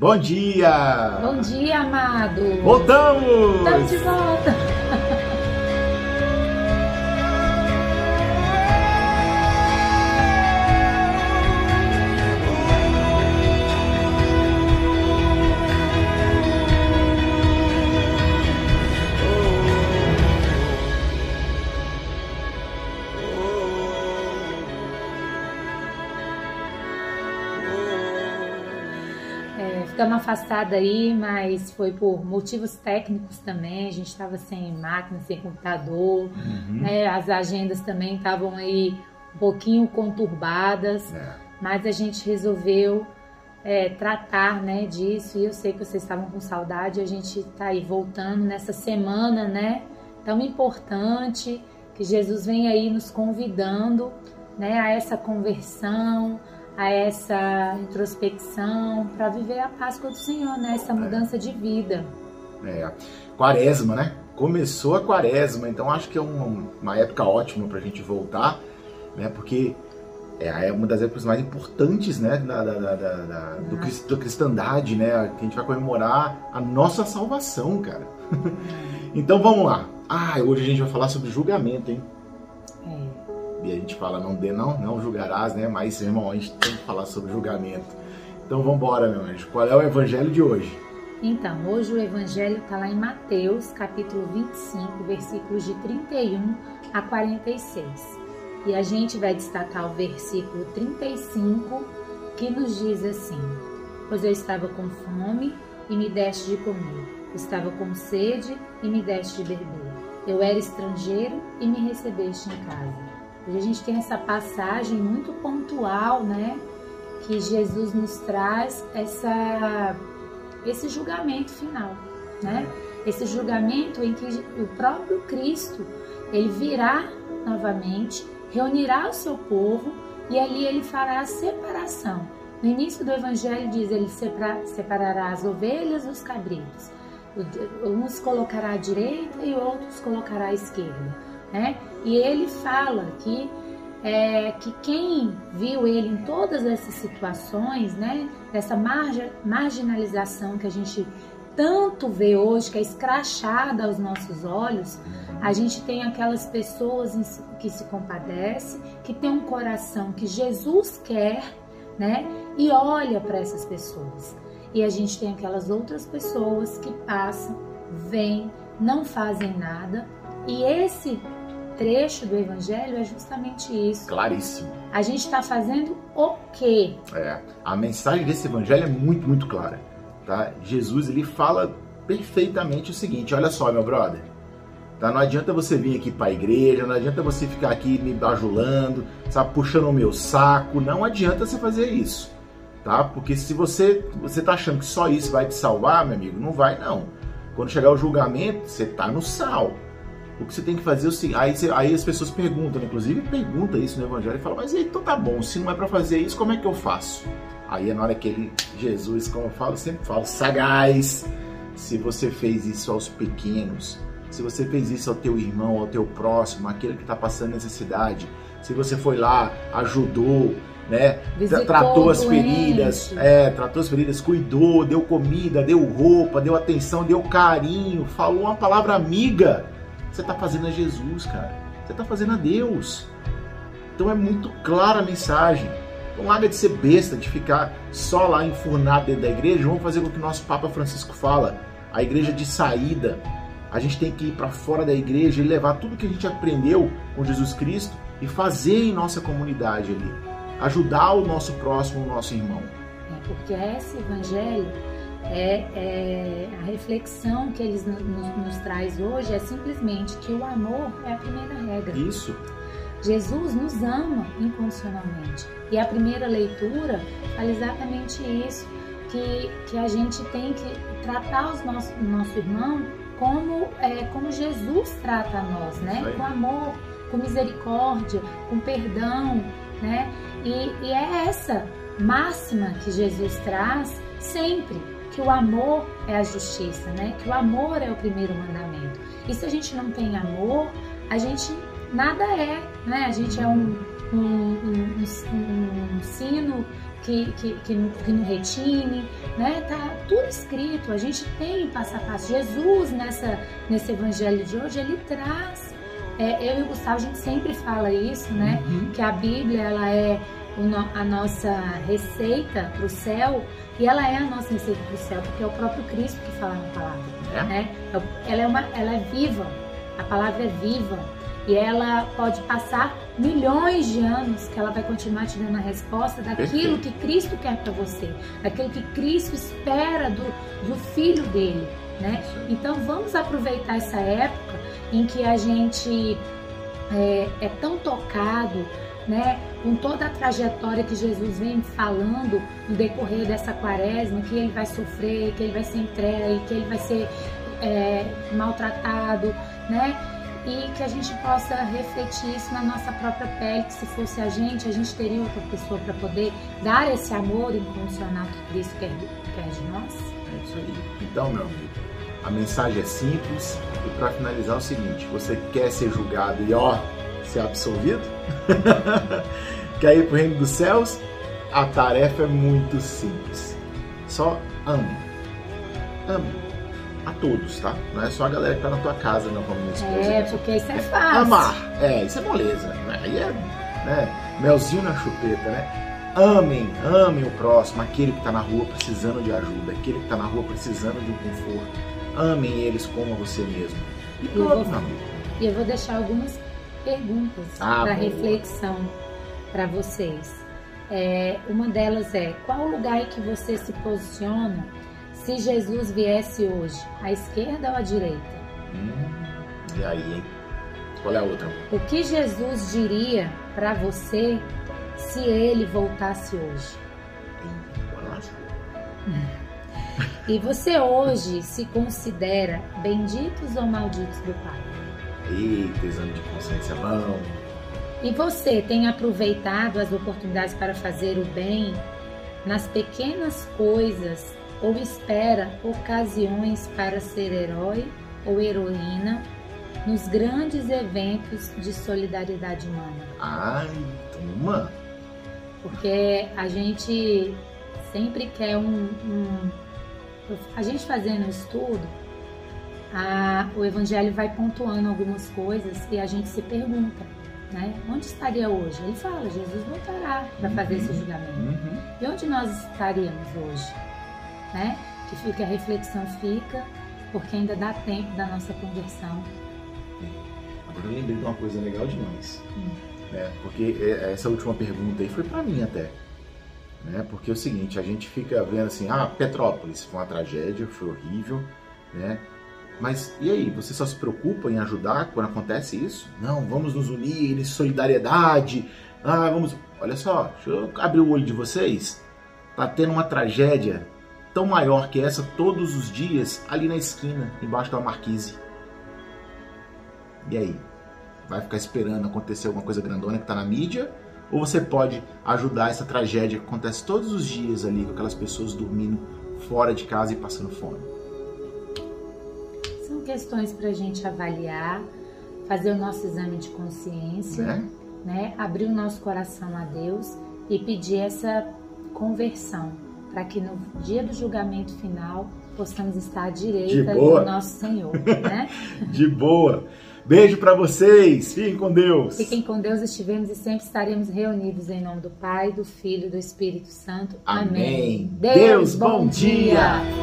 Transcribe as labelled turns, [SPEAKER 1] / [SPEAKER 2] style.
[SPEAKER 1] Bom dia!
[SPEAKER 2] Bom dia, amado!
[SPEAKER 1] Voltamos!
[SPEAKER 2] Estamos de volta! Ficamos afastados aí, mas foi por motivos técnicos também. A gente estava sem máquina, sem computador,
[SPEAKER 1] Uhum.
[SPEAKER 2] né? As agendas também estavam aí um pouquinho conturbadas,
[SPEAKER 1] É.
[SPEAKER 2] mas a gente resolveu é, tratar, né, disso. E eu sei que vocês estavam com saudade. A gente está aí voltando nessa semana, né? Tão importante que Jesus vem aí nos convidando, né, a essa conversão, a essa introspecção para viver a Páscoa do Senhor, né? Essa mudança de vida.
[SPEAKER 1] É, quaresma, né? Começou a quaresma, então acho que é um- uma época ótima pra gente voltar, né? Porque é é uma das épocas mais importantes, né? Da, da, da, da- do, cris- da cristandade, né? Que a gente vai comemorar a nossa salvação, cara. então vamos lá. Ah, hoje a gente vai falar sobre julgamento, hein? E a gente fala, não dê, não, não julgarás, né? Mas, irmão, a gente tem que falar sobre julgamento. Então vamos embora, meu anjo. Qual é o evangelho de hoje?
[SPEAKER 2] Então, hoje o evangelho está lá em Mateus, capítulo 25, versículos de 31 a 46. E a gente vai destacar o versículo 35, que nos diz assim: Pois eu estava com fome e me deste de comer, estava com sede e me deste de beber, eu era estrangeiro e me recebeste em casa. A gente tem essa passagem muito pontual, né? Que Jesus nos traz essa esse julgamento final, né? Esse julgamento em que o próprio Cristo ele virá novamente, reunirá o seu povo e ali ele fará a separação. No início do Evangelho diz ele separa- separará as ovelhas dos cabritos. Uns colocará à direita e outros colocará à esquerda, né? E ele fala que é, que quem viu ele em todas essas situações, né, dessa marja, marginalização que a gente tanto vê hoje, que é escrachada aos nossos olhos, a gente tem aquelas pessoas que se compadece, que tem um coração que Jesus quer, né, e olha para essas pessoas. E a gente tem aquelas outras pessoas que passam, vêm, não fazem nada, e esse trecho do evangelho é justamente isso.
[SPEAKER 1] Claríssimo.
[SPEAKER 2] A gente está fazendo o quê?
[SPEAKER 1] É, a mensagem desse evangelho é muito, muito clara. Tá? Jesus ele fala perfeitamente o seguinte: olha só, meu brother. Tá? Não adianta você vir aqui para a igreja, não adianta você ficar aqui me bajulando, sabe, puxando o meu saco. Não adianta você fazer isso. Tá? Porque se você você tá achando que só isso vai te salvar, meu amigo, não vai não. Quando chegar o julgamento, você tá no sal. O que você tem que fazer é o seguinte, aí, você- aí as pessoas perguntam, inclusive pergunta isso no evangelho e fala, mas então tá bom, se não é para fazer isso, como é que eu faço? Aí é na hora que ele, Jesus, como eu falo, sempre falo, sagaz, se você fez isso aos pequenos, se você fez isso ao teu irmão, ao teu próximo, aquele que está passando necessidade, se você foi lá, ajudou, né,
[SPEAKER 2] Visitou
[SPEAKER 1] tratou as feridas, é, tratou as feridas, cuidou, deu comida, deu roupa, deu atenção, deu carinho, falou uma palavra amiga, você está fazendo a Jesus, cara. Você está fazendo a Deus. Então é muito clara a mensagem. Então larga de ser besta, de ficar só lá enfurnado dentro da igreja. Vamos fazer o que o nosso Papa Francisco fala. A igreja de saída. A gente tem que ir para fora da igreja e levar tudo que a gente aprendeu com Jesus Cristo e fazer em nossa comunidade ali. Ajudar o nosso próximo, o nosso irmão.
[SPEAKER 2] É, porque esse evangelho é, é a reflexão que eles nos, nos traz hoje é simplesmente que o amor é a primeira regra.
[SPEAKER 1] Isso.
[SPEAKER 2] Jesus nos ama incondicionalmente. E a primeira leitura fala exatamente isso, que, que a gente tem que tratar os nossos, o nosso irmão como, é, como Jesus trata a nós, né? Com amor, com misericórdia, com perdão, né? E, e é essa máxima que Jesus traz sempre, que o amor é a justiça, né? Que o amor é o primeiro mandamento. E se a gente não tem amor, a gente nada é, né? A gente é um, um, um, um- um sino que, que, que, que não retine, né? Tá tudo escrito, a gente tem passo a passo. Jesus, nessa, nesse evangelho de hoje, ele traz. É, eu e o Gustavo, a gente sempre fala isso, né? Uhum. Que a Bíblia, ela é a nossa receita para o céu e ela é a nossa receita para o céu, porque é o próprio Cristo que fala na palavra. É? Né? É ela, é uma, ela é viva, a palavra é viva e ela pode passar milhões de anos que ela vai continuar te dando a resposta daquilo Perfeito. que Cristo quer para você, daquilo que Cristo espera do, do filho dele, né? Então vamos aproveitar essa época em que a gente é, é tão tocado, né? Com toda a trajetória que Jesus vem falando no decorrer dessa quaresma, que ele vai sofrer, que ele vai ser entregue, que ele vai ser é, maltratado, né? e que a gente possa refletir isso na nossa própria pele, que se fosse a gente, a gente teria outra pessoa para poder dar esse amor incondicional que Cristo quer, quer de nós?
[SPEAKER 1] É isso aí. Então, meu amigo, a mensagem é simples e para finalizar é o seguinte, você quer ser julgado e ó, ser absolvido? quer ir para o reino dos céus? A tarefa é muito simples. Só ame. Ame a todos, tá? Não é só a galera que tá na tua casa, não, como minha esposa.
[SPEAKER 2] É, porque isso é fácil.
[SPEAKER 1] Amar, é, isso é moleza. Né? Aí é né? melzinho na chupeta, né? Amem, amem o próximo, aquele que está na rua precisando de ajuda, aquele que está na rua precisando de um conforto. Amem eles como você mesmo.
[SPEAKER 2] E pronto, meu amigo. E eu vou deixar algumas perguntas ah, para reflexão para vocês. É, uma delas é: qual lugar em que você se posiciona se Jesus viesse hoje, à esquerda ou à direita?
[SPEAKER 1] Hum, e aí, hein? Qual é a outra?
[SPEAKER 2] O que Jesus diria para você se ele voltasse hoje? E você hoje se considera benditos ou malditos do Pai?
[SPEAKER 1] Exame de consciência bom.
[SPEAKER 2] E você tem aproveitado as oportunidades para fazer o bem nas pequenas coisas ou espera ocasiões para ser herói ou heroína nos grandes eventos de solidariedade humana.
[SPEAKER 1] Ai, toma!
[SPEAKER 2] Porque a gente sempre quer um. um a gente fazendo estudo, a, o Evangelho vai pontuando algumas coisas e a gente se pergunta, né? Onde estaria hoje? Ele fala, Jesus voltará para fazer esse julgamento. Uhum. E onde nós estaríamos hoje? né? Que fica a reflexão fica, porque ainda dá tempo da nossa conversão.
[SPEAKER 1] Agora eu lembrei de uma coisa legal demais, hum. né? Porque é, essa última pergunta aí foi para mim até, né? Porque é o seguinte, a gente fica vendo assim, ah, Petrópolis foi uma tragédia, foi horrível, né? Mas e aí, você só se preocupa em ajudar quando acontece isso? Não, vamos nos unir em solidariedade. Ah, vamos. Olha só, deixa eu abrir o olho de vocês. Tá tendo uma tragédia tão maior que essa todos os dias ali na esquina, embaixo da marquise. E aí? Vai ficar esperando acontecer alguma coisa grandona que está na mídia? Ou você pode ajudar essa tragédia que acontece todos os dias ali, com aquelas pessoas dormindo fora de casa e passando fome?
[SPEAKER 2] São questões para a gente avaliar, fazer o nosso exame de consciência, né? né? abrir o nosso coração a Deus e pedir essa conversão para que no dia do julgamento final possamos estar à direita do nosso Senhor, né?
[SPEAKER 1] de boa. Beijo para vocês. Fiquem com Deus.
[SPEAKER 2] Fiquem com Deus. Estivemos e sempre estaremos reunidos em nome do Pai, do Filho e do Espírito Santo. Amém.
[SPEAKER 1] Amém. Deus, Deus, bom dia. dia.